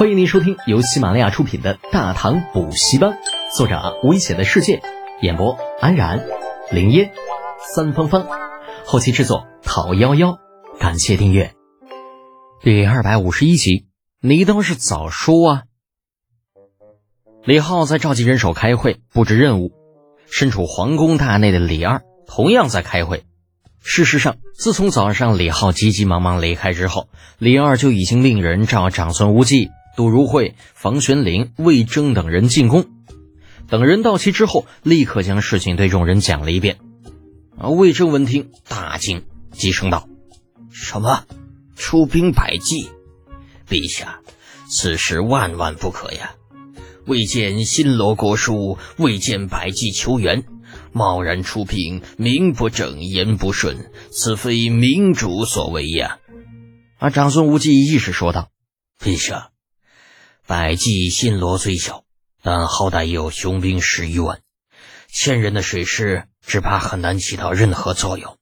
欢迎您收听由喜马拉雅出品的《大唐补习班》，作者危险的世界，演播安然、林烟、三芳芳，后期制作讨幺幺，感谢订阅。第二百五十一集，你倒是早说啊！李浩在召集人手开会布置任务，身处皇宫大内的李二同样在开会。事实上，自从早上李浩急急忙忙离开之后，李二就已经令人召长孙无忌。杜如晦、房玄龄、魏征等人进宫，等人到齐之后，立刻将事情对众人讲了一遍。啊，魏征闻听大惊，急声道：“什么？出兵百济？陛下，此事万万不可呀！未见新罗国书，未见百济求援，贸然出兵，名不正言不顺，此非明主所为呀！”啊，长孙无忌亦是说道：“陛下。”百济新罗虽小，但好歹也有雄兵十余万，千人的水师只怕很难起到任何作用。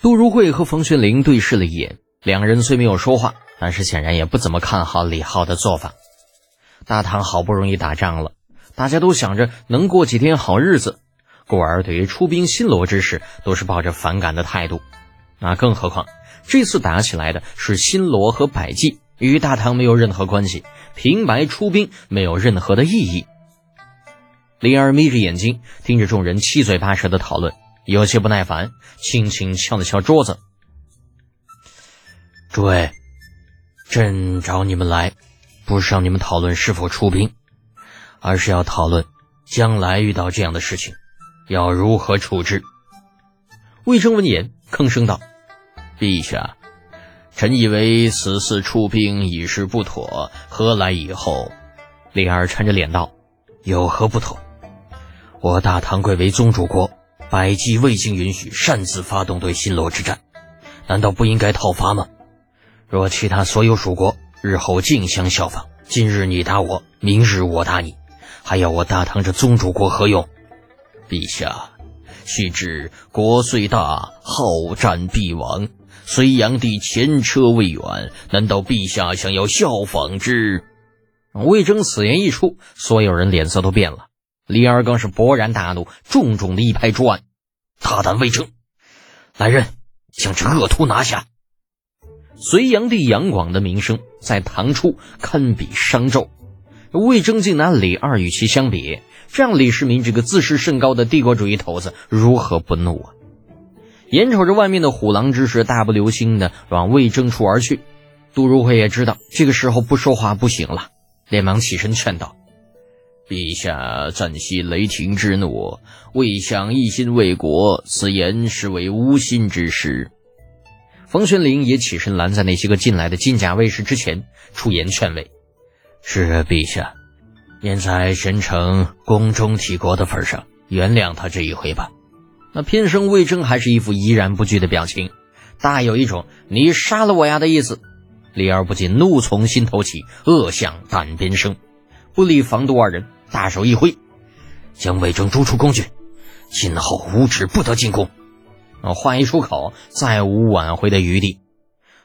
杜如晦和冯玄龄对视了一眼，两人虽没有说话，但是显然也不怎么看好李浩的做法。大唐好不容易打仗了，大家都想着能过几天好日子，故而对于出兵新罗之事都是抱着反感的态度。那更何况这次打起来的是新罗和百济。与大唐没有任何关系，平白出兵没有任何的意义。李二眯着眼睛听着众人七嘴八舌的讨论，有些不耐烦，轻轻敲了敲桌子：“诸位，朕找你们来，不是让你们讨论是否出兵，而是要讨论将来遇到这样的事情，要如何处置。”魏征闻言吭声道：“陛下。”臣以为此次出兵已是不妥，何来以后？李二沉着脸道：“有何不妥？我大唐贵为宗主国，百济未经允许擅自发动对新罗之战，难道不应该讨伐吗？若其他所有属国日后竞相效仿，今日你打我，明日我打你，还要我大唐这宗主国何用？陛下，须知国虽大，好战必亡。”隋炀帝前车未远，难道陛下想要效仿之？魏征此言一出，所有人脸色都变了。李二更是勃然大怒，重重的一拍桌案：“大胆魏征，来人，将这恶徒拿下！”隋炀帝杨广的名声在唐初堪比商纣，魏征竟拿李二与其相比，这让李世民这个自视甚高的帝国主义头子如何不怒啊？眼瞅着外面的虎狼之师大步流星的往魏征处而去，杜如晦也知道这个时候不说话不行了，连忙起身劝道：“陛下暂息雷霆之怒，未想一心为国，此言实为无心之失。”冯玄龄也起身拦在那些个进来的金甲卫士之前，出言劝慰：“是陛下，念在神诚宫中体国的份上，原谅他这一回吧。”那偏生魏征还是一副怡然不惧的表情，大有一种“你杀了我呀”的意思。李二不禁怒从心头起，恶向胆边生，不理防杜二人，大手一挥，将魏征逐出宫去，今后无旨不得进宫。啊话一出口，再无挽回的余地。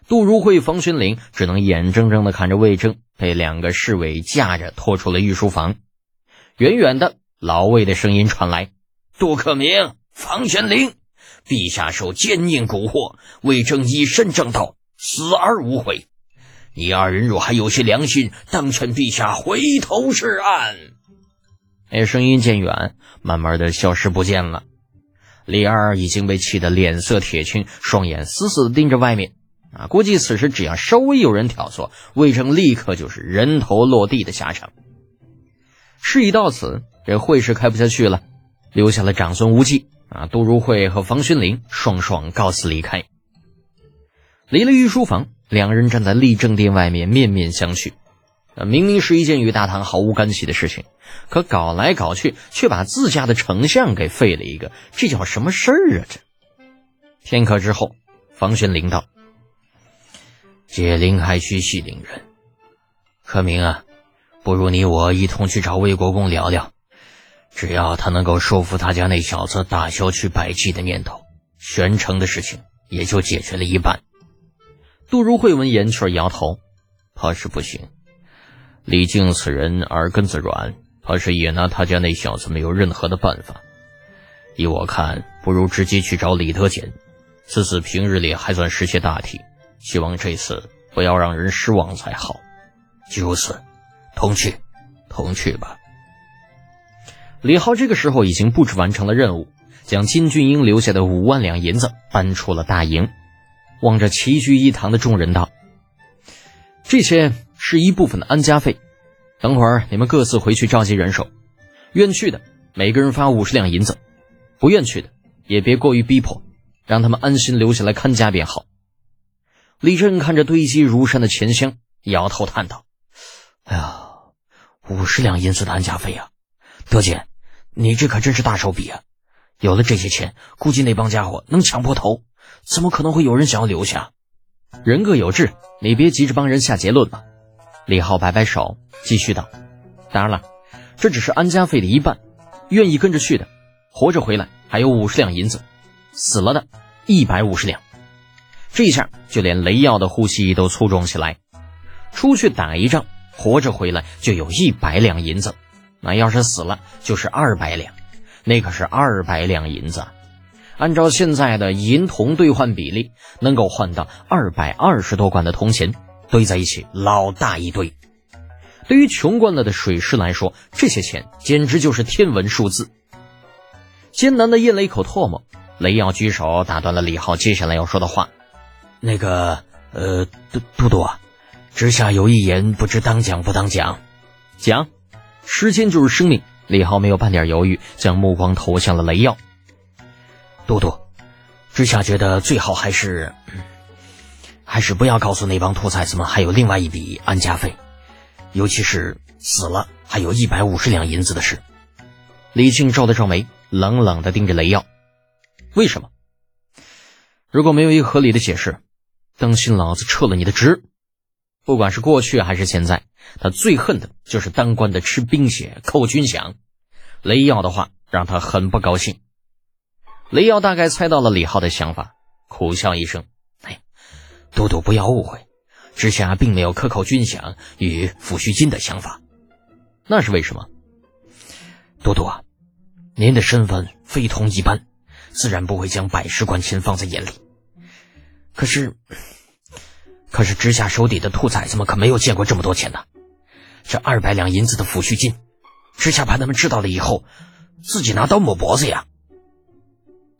杜如晦、冯玄龄只能眼睁睁地看着魏征被两个侍卫架着拖出了御书房。远远的，老魏的声音传来：“杜克明。”房玄龄，陛下受奸佞蛊惑，魏征以身正道，死而无悔。你二人若还有些良心，当劝陛下回头是岸。那声音渐远，慢慢的消失不见了。李二已经被气得脸色铁青，双眼死死的盯着外面。啊，估计此时只要稍微有人挑唆，魏征立刻就是人头落地的下场。事已到此，这会是开不下去了，留下了长孙无忌。啊！杜如晦和房玄龄双双告辞离开。离了御书房，两人站在立正殿外面，面面相觑。明明是一件与大唐毫无干系的事情，可搞来搞去，却把自家的丞相给废了一个，这叫什么事儿啊？这片刻之后，房玄龄道：“解铃还须系铃人，可明啊，不如你我一同去找魏国公聊聊。”只要他能够说服他家那小子打消去百济的念头，玄城的事情也就解决了一半。杜如晦闻言却摇头：“怕是不行。李靖此人耳根子软，怕是也拿他家那小子没有任何的办法。依我看，不如直接去找李德俭。此次平日里还算识些大体，希望这次不要让人失望才好。就此，同去，同去吧。李浩这个时候已经布置完成了任务，将金俊英留下的五万两银子搬出了大营，望着齐聚一堂的众人道：“这些是一部分的安家费，等会儿你们各自回去召集人手，愿去的每个人发五十两银子，不愿去的也别过于逼迫，让他们安心留下来看家便好。”李振看着堆积如山的钱箱，摇头叹道：“哎呀，五十两银子的安家费啊，德简。”你这可真是大手笔啊！有了这些钱，估计那帮家伙能抢破头，怎么可能会有人想要留下？人各有志，你别急着帮人下结论嘛。李浩摆摆手，继续道：“当然了，这只是安家费的一半，愿意跟着去的，活着回来还有五十两银子，死了的一百五十两。这一下，就连雷耀的呼吸都粗重起来。出去打一仗，活着回来就有一百两银子。”那要是死了，就是二百两，那可是二百两银子。按照现在的银铜兑换比例，能够换到二百二十多贯的铜钱，堆在一起老大一堆。对于穷惯了的水师来说，这些钱简直就是天文数字。艰难的咽了一口唾沫，雷耀举手打断了李浩接下来要说的话：“那个，呃，都都督啊，之下有一言，不知当讲不当讲？讲。”时间就是生命，李浩没有半点犹豫，将目光投向了雷耀。嘟嘟，之下觉得最好还是，还是不要告诉那帮兔崽子们还有另外一笔安家费，尤其是死了还有一百五十两银子的事。李靖皱了皱眉，冷冷的盯着雷耀：“为什么？如果没有一个合理的解释，当心老子撤了你的职。”不管是过去还是现在，他最恨的就是当官的吃兵血、扣军饷。雷耀的话让他很不高兴。雷耀大概猜到了李浩的想法，苦笑一声：“哎，都督不要误会，之下并没有克扣军饷与抚恤金的想法。那是为什么？都督啊，您的身份非同一般，自然不会将百十贯钱放在眼里。可是……”可是直下手底的兔崽子们可没有见过这么多钱呢，这二百两银子的抚恤金，直下怕他们知道了以后，自己拿刀抹脖子呀。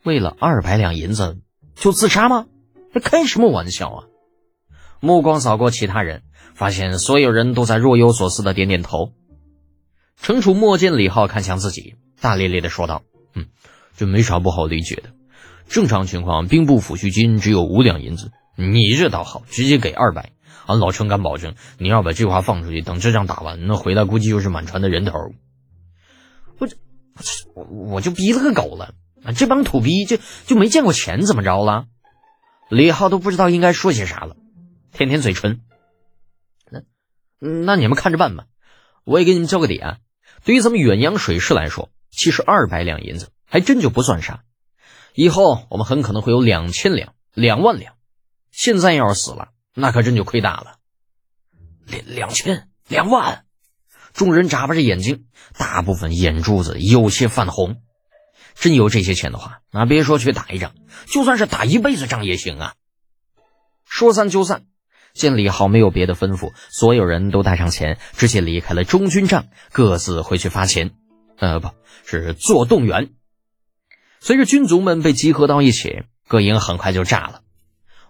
为了二百两银子就自杀吗？这开什么玩笑啊！目光扫过其他人，发现所有人都在若有所思的点点头。程楚墨见李浩看向自己，大咧咧的说道：“嗯，这没啥不好理解的，正常情况兵部抚恤金只有五两银子。”你这倒好，直接给二百。俺老程敢保证，你要把这话放出去，等这仗打完，那回来估计又是满船的人头。我这，我我就逼了个狗了啊！这帮土逼就就没见过钱怎么着了？李浩都不知道应该说些啥了，舔舔嘴唇。那那你们看着办吧。我也给你们交个底啊。对于咱们远洋水师来说，其实二百两银子还真就不算啥。以后我们很可能会有两千两、两万两。现在要是死了，那可真就亏大了。两两千两万，众人眨巴着眼睛，大部分眼珠子有些泛红。真有这些钱的话，那别说去打一仗，就算是打一辈子仗也行啊。说散就散，见李浩没有别的吩咐，所有人都带上钱，直接离开了中军帐，各自回去发钱。呃，不是做动员。随着军卒们被集合到一起，各营很快就炸了。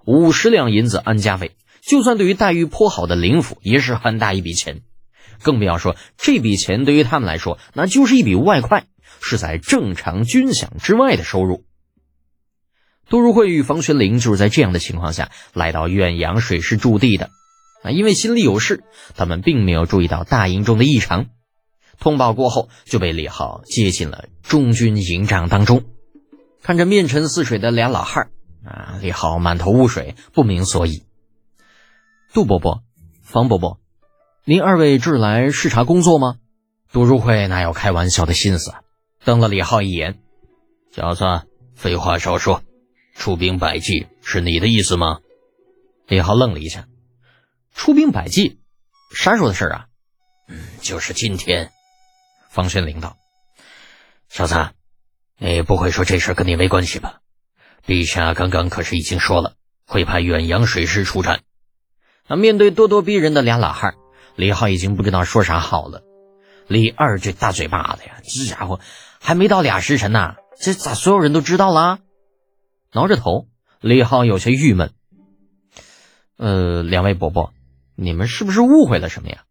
五十两银子安家费，就算对于待遇颇好的林府也是很大一笔钱，更不要说这笔钱对于他们来说，那就是一笔外快，是在正常军饷之外的收入。杜如晦与房玄龄就是在这样的情况下来到远洋水师驻地的。啊，因为心里有事，他们并没有注意到大营中的异常。通报过后，就被李浩接进了中军营帐当中，看着面沉似水的俩老汉儿。啊！李浩满头雾水，不明所以。杜伯伯、方伯伯，您二位这是来视察工作吗？杜如晦哪有开玩笑的心思，瞪了李浩一眼：“小子，废话少说，出兵百计是你的意思吗？”李浩愣了一下：“出兵百计，啥时候的事啊？嗯就是今天。方宣灵道：“小子，你不会说这事跟你没关系吧？陛下刚刚可是已经说了，会派远洋水师出战。”那面对咄咄逼人的俩老汉，李浩已经不知道说啥好了。李二这大嘴巴子呀，这家伙还没到俩时辰呢，这咋所有人都知道了？挠着头，李浩有些郁闷。呃，两位伯伯，你们是不是误会了什么呀？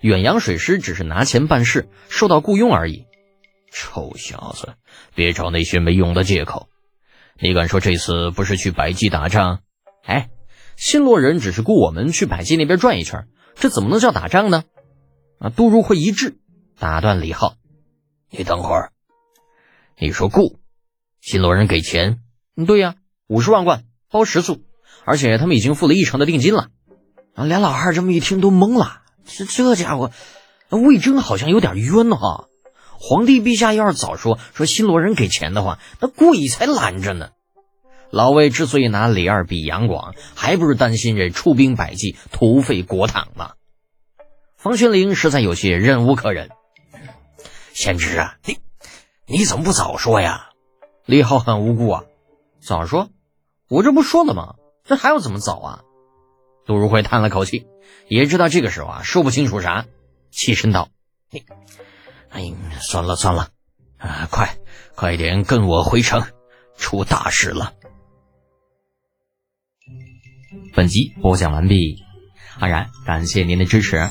远洋水师只是拿钱办事，受到雇佣而已。臭小子，别找那些没用的借口！你敢说这次不是去百济打仗？哎，新罗人只是雇我们去百济那边转一圈，这怎么能叫打仗呢？啊，杜如晦一致。打断李浩，你等会儿，你说雇新罗人给钱？对呀，五十万贯包食宿，而且他们已经付了一成的定金了。啊，俩老汉这么一听都懵了，这这家伙魏征好像有点冤哈。皇帝陛下要是早说说新罗人给钱的话，那贵才拦着呢。老魏之所以拿李二比杨广，还不是担心这出兵百济土匪国帑吗？方玄龄实在有些忍无可忍。贤侄啊，你你怎么不早说呀？李浩很无辜啊，早说，我这不说了吗？这还要怎么早啊？杜如晦叹了口气，也知道这个时候啊说不清楚啥，起身道：“你，哎，算了算了，啊，快快点跟我回城，出大事了。”本集播讲完毕，安然感谢您的支持。